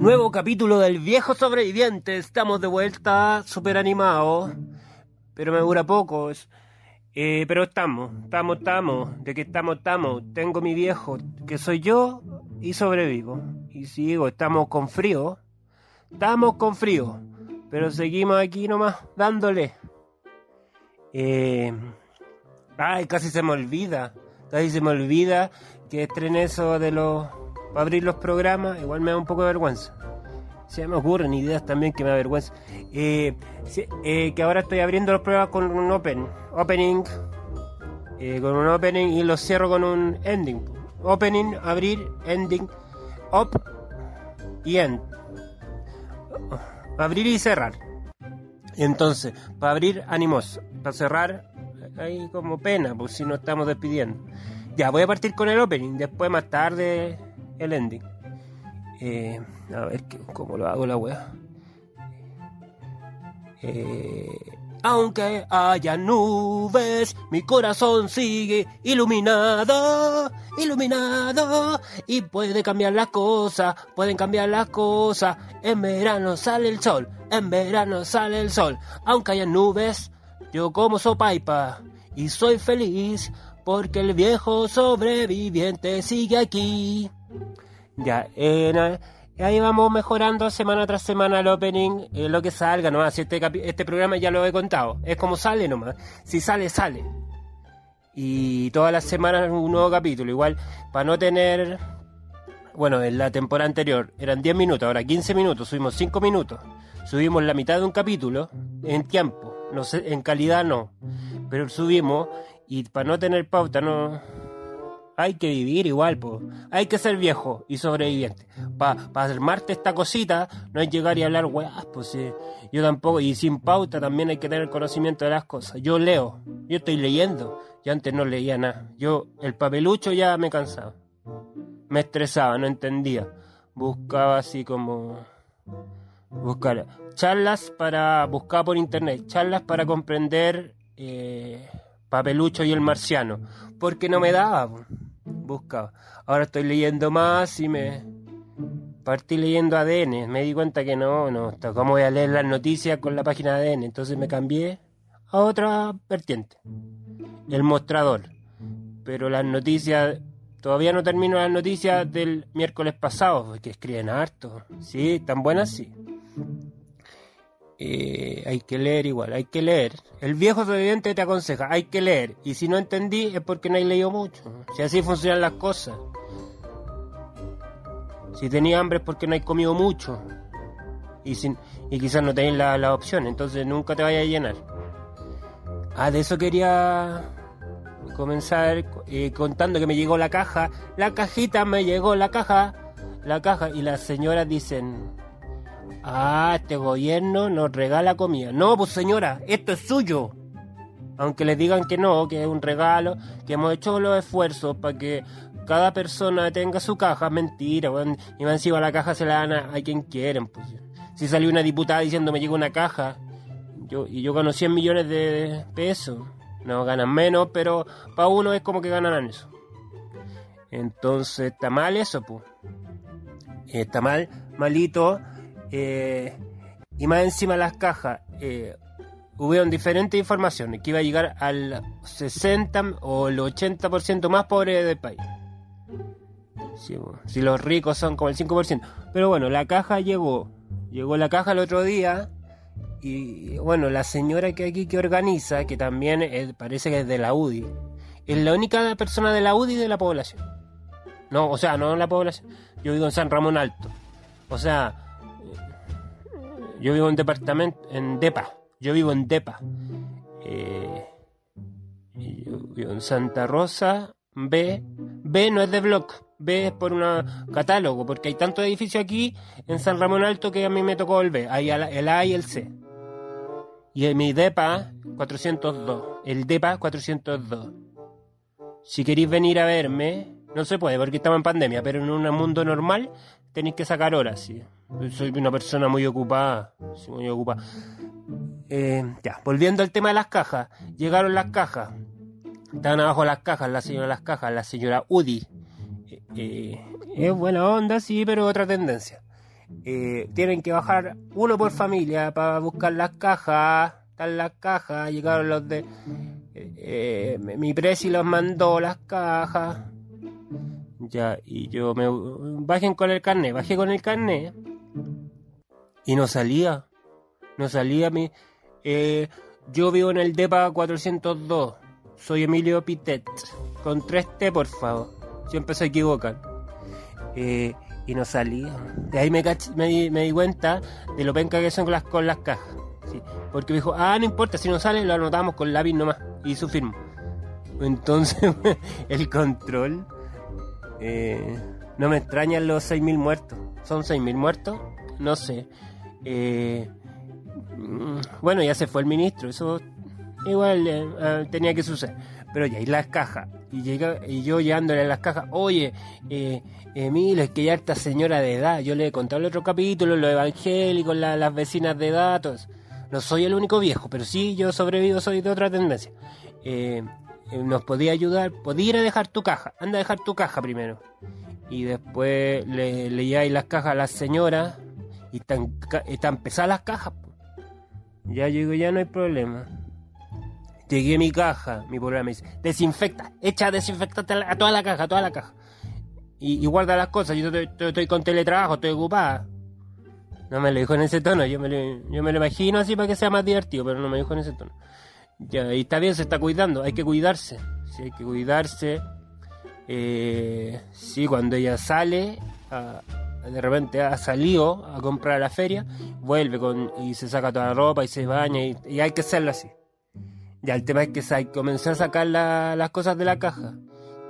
Nuevo capítulo del viejo sobreviviente. Estamos de vuelta, súper animados. Pero me dura poco. Eh, pero estamos, estamos, estamos. ¿De qué estamos, estamos? Tengo mi viejo, que soy yo, y sobrevivo. Y sigo, estamos con frío. Estamos con frío. Pero seguimos aquí nomás, dándole. Eh, ay, casi se me olvida. Casi se me olvida que estrené eso de los para abrir los programas, igual me da un poco de vergüenza. Se me ocurren ideas también que me da vergüenza. Eh, eh, que ahora estoy abriendo los programas con un open, opening, con un opening y los cierro con un ending. Opening, abrir, ending, up y end. Abrir y cerrar. Entonces, para abrir, ánimos. Para cerrar, hay como pena, pues si no estamos despidiendo. Ya, voy a partir con el opening. Después, más tarde, el ending. Eh, a ver cómo lo hago la wea. Eh, aunque haya nubes, mi corazón sigue iluminado, iluminado. Y puede cambiar las cosas, pueden cambiar las cosas. En verano sale el sol, en verano sale el sol. Aunque haya nubes, yo como sopaipa y soy feliz porque el viejo sobreviviente sigue aquí. Ya, ahí vamos mejorando semana tras semana el opening, eh, lo que salga nomás. Este, este programa ya lo he contado, es como sale nomás. Si sale, sale. Y todas las semanas un nuevo capítulo. Igual, para no tener. Bueno, en la temporada anterior eran 10 minutos, ahora 15 minutos, subimos 5 minutos. Subimos la mitad de un capítulo en tiempo, no sé, en calidad no. Pero subimos y para no tener pauta no hay que vivir igual, pues. Hay que ser viejo y sobreviviente. Para pa armarte esta cosita, no que llegar y hablar weas, pues Yo tampoco, y sin pauta también hay que tener conocimiento de las cosas. Yo leo, yo estoy leyendo. Yo antes no leía nada. Yo, el papelucho ya me cansaba. Me estresaba, no entendía. Buscaba así como. Buscar charlas para. Buscar por internet, charlas para comprender. Eh, Papelucho y el marciano, porque no me daba buscaba. Ahora estoy leyendo más y me partí leyendo ADN. Me di cuenta que no, no, ¿cómo voy a leer las noticias con la página de ADN? Entonces me cambié a otra vertiente, el mostrador. Pero las noticias, todavía no termino las noticias del miércoles pasado, que escriben harto. Sí, tan buenas, sí. Eh, hay que leer igual, hay que leer. El viejo sobreviviente te aconseja, hay que leer. Y si no entendí es porque no hay leído mucho. Si así funcionan las cosas. Si tenía hambre es porque no hay comido mucho. Y, sin, y quizás no tenéis la, la opción, entonces nunca te vayas a llenar. Ah, de eso quería comenzar eh, contando que me llegó la caja. La cajita me llegó, la caja. La caja. Y las señoras dicen, Ah, este gobierno nos regala comida. No, pues señora, esto es suyo. Aunque les digan que no, que es un regalo, que hemos hecho los esfuerzos para que cada persona tenga su caja, mentira, y más encima la caja se la dan a, quien quieren. Pues. Si salió una diputada diciendo me llega una caja, yo, y yo gano 100 millones de pesos, no ganan menos, pero para uno es como que ganarán eso. Entonces está mal eso, pues. Está mal, malito eh, y más encima las cajas, eh, hubieron diferentes informaciones que iba a llegar al 60 o el 80% más pobre del país. Si, los ricos son como el 5%. Pero bueno, la caja llegó. Llegó la caja el otro día. Y bueno, la señora que aquí que organiza, que también parece que es de la UDI, es la única persona de la UDI de la población. No, o sea, no en la población. Yo vivo en San Ramón Alto. O sea, yo vivo en departamento, en Depa. Yo vivo en Depa. Eh, yo vivo en Santa Rosa. B. B no es de block. B es por un catálogo, porque hay tantos edificios aquí en San Ramón Alto que a mí me tocó el B. Hay el A y el C. Y en mi DEPA 402. El DEPA 402. Si queréis venir a verme, no se puede porque estamos en pandemia, pero en un mundo normal tenéis que sacar horas, sí. Soy una persona muy ocupada, muy ocupada. eh, ya, volviendo al tema de las cajas. Llegaron las cajas. Estaban abajo las cajas, la señora las cajas, la señora Udi. Eh, eh, es buena onda, sí, pero otra tendencia. tienen que bajar uno por familia para buscar las cajas. Están las cajas, llegaron los de... mi presi los mandó las cajas. Ya, y yo me... Bajen con el carnet, bajé con el carnet. Y no salía. No salía mi... Eh, yo vivo en el DEPA 402. Soy Emilio Pitet. Con 3T, por favor. Siempre se equivocan. Eh, y no salía. De ahí me, me, di, cuenta de lo penca que son con las, con las cajas. Porque me dijo, ah, no importa, si no sale lo anotamos con lápiz nomás. Y su firma. Entonces, el control. Eh, no me extrañan los 6.000 muertos. ¿Son 6.000 muertos? No sé. Eh, bueno, ya se fue el ministro, eso igual eh, ah, tenía que suceder. Pero ya, y las cajas. Y, llega, y yo llegándole a las cajas, oye, eh, Emilio, es que ya esta señora de edad, yo le he contado el otro capítulo, los evangélicos, las vecinas de datos. No soy el único viejo, pero sí, yo sobrevivo, soy de otra tendencia. Nos podía ayudar, podía ir a dejar tu caja, anda a dejar tu caja primero. Y después le, le las cajas a la señora y están, pesadas las cajas. Ya llego, ya no hay problema. Llegué a mi caja, mi programa me dice, desinfecta, echa desinfectante a toda la caja, a toda la caja. Y, guarda las cosas, yo estoy, con teletrabajo, estoy ocupada. No me lo dijo en ese tono, yo me lo, imagino así para que sea más divertido, pero no me dijo en ese tono. Ya, y está bien, se está cuidando, hay que cuidarse. Sí, hay que cuidarse. Eh, sí, cuando ella sale, de repente ha salido a comprar a la feria, vuelve con, y se saca toda la ropa y se baña y, hay que hacerlo así. Ya el tema es que comenzó a sacar las cosas de la caja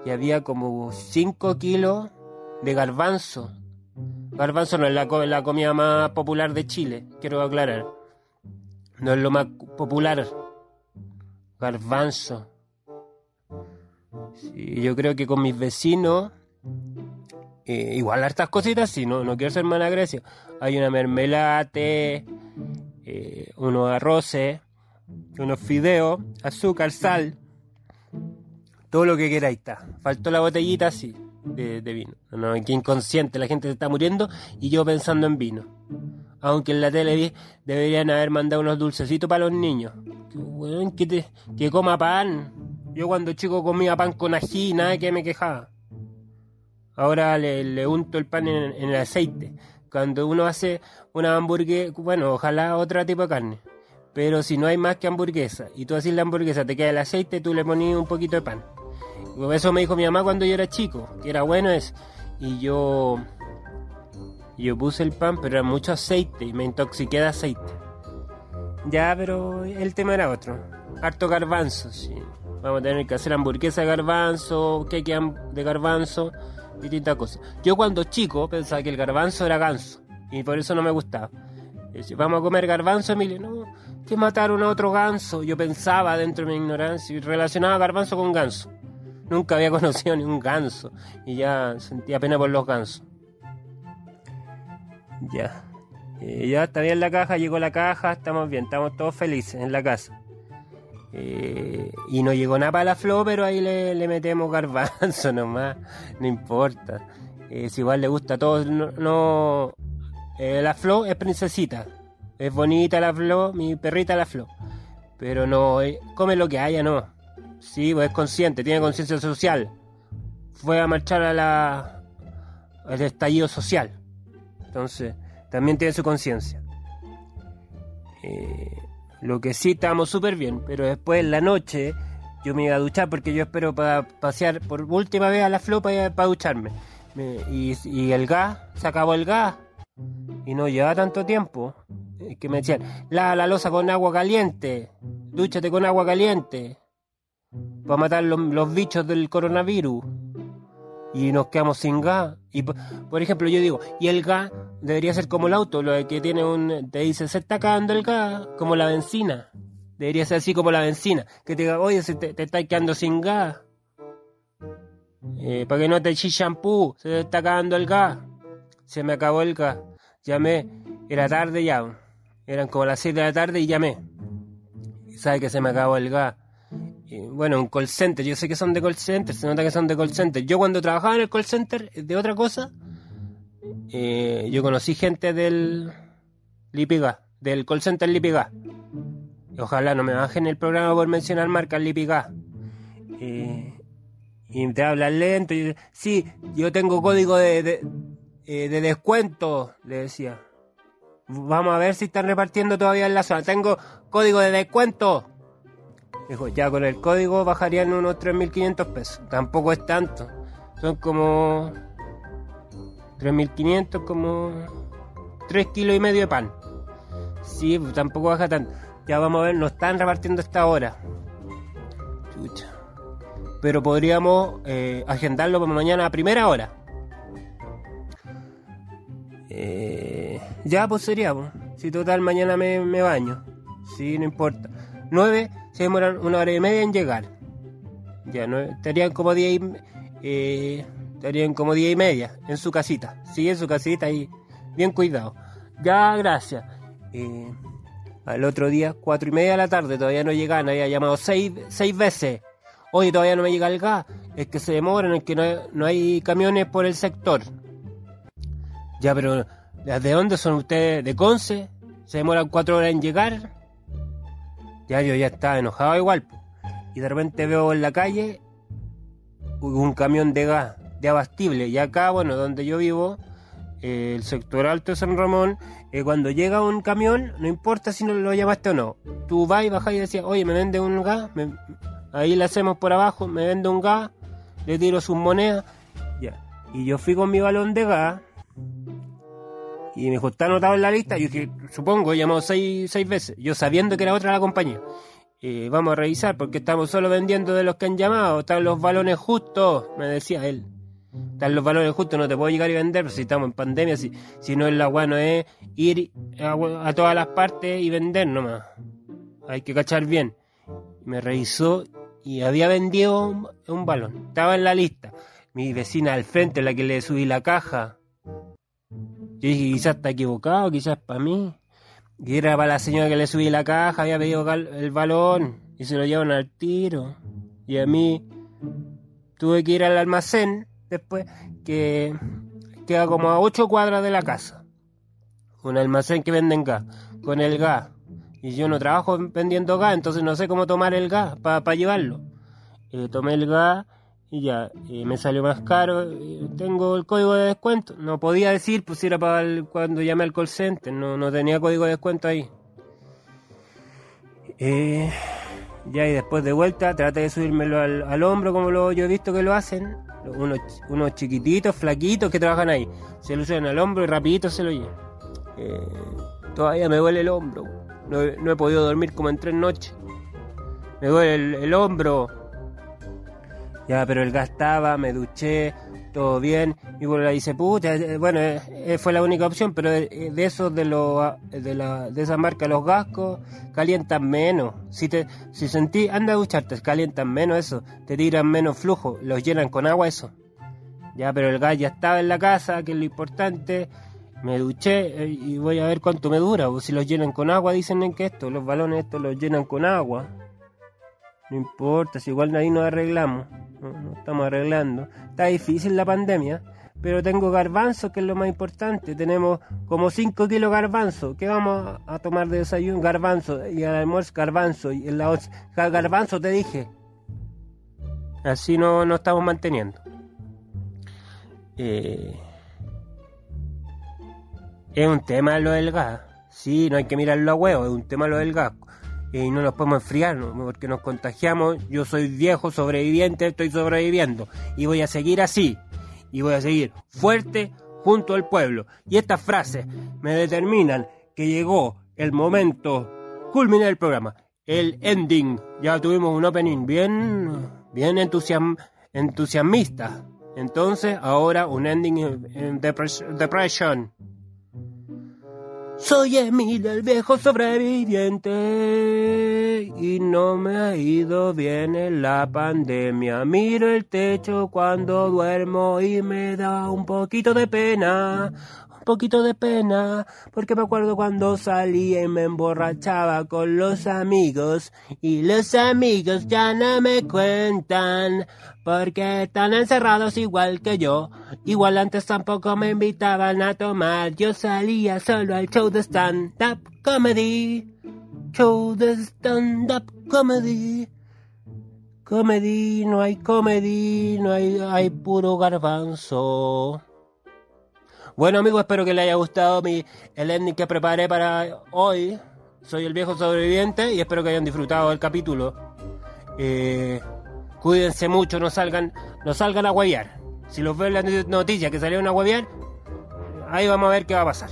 y había como 5 kilos de garbanzo. Garbanzo no es la, la comida más popular de Chile, quiero aclarar. No es lo más popular. Garbanzo. Yo creo que con mis vecinos igual hartas cositas, sí, no, no quiero ser mala Grecia. Hay una mermelate, eh, unos arroces, unos fideos, azúcar, sal, todo lo que queráis está. Faltó la botellita, sí, de, vino. No, que inconsciente, la gente se está muriendo y yo pensando en vino. Aunque en la tele deberían haber mandado unos dulcecitos para los niños. Que, que, que coma pan. Yo cuando chico comía pan con ají, nada que me quejaba. Ahora le, unto el pan en, el aceite. Cuando uno hace una hamburguesa, bueno, ojalá otro tipo de carne. Pero si no hay más que hamburguesa y tú haces la hamburguesa, te queda el aceite, tú le pones un poquito de pan. Eso me dijo mi mamá cuando yo era chico, que era bueno eso. Y yo, yo puse el pan, pero era mucho aceite y me intoxiqué de aceite. Ya, pero el tema era otro. Harto garbanzo. Vamos a tener que hacer hamburguesa de garbanzo, queque de garbanzo distintas cosas. Yo cuando chico pensaba que el garbanzo era ganso y por eso no me gustaba. vamos a comer garbanzo, Emilio. No, que mataron a otro ganso. Yo pensaba dentro de mi ignorancia y relacionaba garbanzo con ganso. Nunca había conocido ni un ganso y ya sentía pena por los gansos. Ya. Eh, ya está bien la caja, llegó la caja, estamos bien, estamos todos felices en la casa. Eh, y no llegó nada para la flor, pero ahí le, metemos garbanzo nomás, no importa. Eh, si igual le gusta a todos, no. Eh, la flor es princesita, es bonita la flor, mi perrita la flor. Pero no, come lo que haya, no. Sí, pues es consciente, tiene conciencia social. Fue a marchar a la, al estallido social. Entonces, también tiene su conciencia. Eh, lo que sí estábamos súper bien, pero después en la noche yo me iba a duchar porque yo espero para pasear por última vez a la flopa para ducharme. y, el gas, se acabó el gas y no lleva tanto tiempo. Que me decían, lava la losa con agua caliente, dúchate con agua caliente para matar los bichos del coronavirus y nos quedamos sin gas. Y por ejemplo, yo digo, y el gas debería ser como el auto, lo que tiene un. te dice, se está acabando el gas, como la benzina. Debería ser así como la benzina. Que te diga, oye, se te, te está quedando sin gas. Eh, para que no te eches shampoo, se está acabando el gas. Se me acabó el gas. Llamé, era tarde ya. Eran como las 6 de la tarde y llamé. sabe que se me acabó el gas. Bueno, un call center, yo sé que son de call center, se nota que son de call center. Yo cuando trabajaba en el call center de otra cosa, eh, yo conocí gente del Lipiga, del call center Lipiga. Ojalá no me bajen el programa por mencionar marcas Lipiga. Eh, y te hablan lento. Y, sí, yo tengo código de, de, eh, de descuento, le decía. Vamos a ver si están repartiendo todavía en la zona. Tengo código de descuento. Dijo, ya con el código bajarían unos 3.500 pesos. Tampoco es tanto. Son como 3.500, como 3 kilos y medio de pan. Sí, pues tampoco baja tanto. Ya vamos a ver, nos están repartiendo esta hora. Chucha. Pero podríamos eh, agendarlo para mañana a primera hora. Eh, ya, pues sería, pues. Si total, mañana me, me baño. Sí, no importa. 9 se demoran una hora y media en llegar. Ya, no, estarían como 10 y, eh, estarían como día y media en su casita. Sí, en su casita y bien cuidado. Ya, gracias. Eh, al otro día, cuatro y media de la tarde, todavía no llegan, había llamado seis, seis veces. Oye, todavía no me llega el gas. Es que se demoran, es que no no hay camiones por el sector. Ya, pero ¿de dónde son ustedes? ¿De Conce? ¿Se demoran cuatro horas en llegar? Ya yo ya estaba enojado igual. Y de repente veo en la calle un camión de gas, de abastible. Y acá, bueno, donde yo vivo, eh, el sector alto de San Ramón, eh, cuando llega un camión, no importa si no lo llamaste o no. Tú vas y bajas y decías, oye, me vende un gas, me, ahí le hacemos por abajo, me vende un gas, le tiro sus monedas. Ya. Y yo fui con mi balón de gas y me dijo, ¿está anotado en la lista? Yo dije, supongo, he llamado seis, seis veces, yo sabiendo que era otra la compañía. Eh, vamos a revisar porque estamos solo vendiendo de los que han llamado, están los balones justos, me decía él. Están los balones justos, no te puedo llegar y vender si estamos en pandemia, si, si no es la bueno es ir a, a, todas las partes y vender nomás. Hay que cachar bien. Me revisó y había vendido un, un balón, estaba en la lista. Mi vecina al frente, la que le subí la caja, yo dije, quizás está equivocado, quizás para mí. Y era para la señora que le subí la caja, había pedido el balón y se lo llevan al tiro. Y a mí tuve que ir al almacén después, que queda como a ocho cuadras de la casa. Un almacén que venden gas, con el gas. Y yo no trabajo vendiendo gas, entonces no sé cómo tomar el gas para pa llevarlo. Eh, tomé el gas y ya, eh, me salió más caro, eh, tengo el código de descuento, no podía decir, pues era para el, cuando llamé al call center, no, no tenía código de descuento ahí. Eh, ya y después de vuelta traté de subírmelo al, al hombro como lo, yo he visto que lo hacen, unos, unos chiquititos, flaquitos que trabajan ahí, se lo suben al hombro y rapidito se lo llevan. Eh, todavía me duele el hombro, no, no, he podido dormir como en tres noches, me duele el, el hombro ya, pero el gas estaba, me duché, todo bien. Y bueno, le dice, puta, eh, bueno, eh, fue la única opción, pero de, esos de, lo, de, la, de esa marca, los gascos, calientan menos. Si te si sentí, anda a ducharte, calientan menos eso, te tiran menos flujo, los llenan con agua eso. Ya, pero el gas ya estaba en la casa, que es lo importante. Me duché eh, y voy a ver cuánto me dura. O si los llenan con agua, dicen en que esto, los balones estos los llenan con agua. No importa, si igual ahí nos arreglamos. No, estamos arreglando. Está difícil la pandemia, pero tengo garbanzo, que es lo más importante. Tenemos como 5 kilos garbanzo. ¿Qué vamos a tomar de desayuno? Garbanzo. Y al almuerzo garbanzo. Y en la garbanzo te dije. Así no nos estamos manteniendo. Eh, es un tema lo del gas. Sí, no hay que mirarlo a huevo, es un tema lo del gas y no nos podemos enfriar, porque nos contagiamos. Yo soy viejo, sobreviviente, estoy sobreviviendo y voy a seguir así. Y voy a seguir fuerte junto al pueblo. Y estas frases me determinan que llegó el momento culminar el programa, el ending. Ya tuvimos un opening bien, bien entusiasm, entusiasmista. Entonces, ahora un ending en depression. Soy Emilio, el viejo sobreviviente, y no me ha ido bien en la pandemia. Miro el techo cuando duermo y me da un poquito de pena. Poquito de pena, porque me acuerdo cuando salía y me emborrachaba con los amigos, y los amigos ya no me cuentan, porque están encerrados igual que yo. Igual antes tampoco me invitaban a tomar, yo salía solo al show de stand-up comedy. Show de stand-up comedy. Comedy, no hay comedy, no hay, hay puro garbanzo. Bueno amigos, espero que les haya gustado mi, el ending que preparé para hoy. Soy el viejo sobreviviente y espero que hayan disfrutado del capítulo. Eh, cuídense mucho, no salgan, no salgan a hueviar. Si los veo en la noticia que salieron a hueviar, ahí vamos a ver qué va a pasar.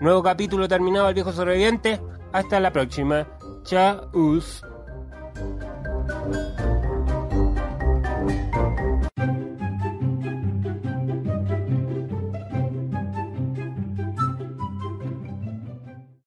Nuevo capítulo terminado el viejo sobreviviente. Hasta la próxima. Chao.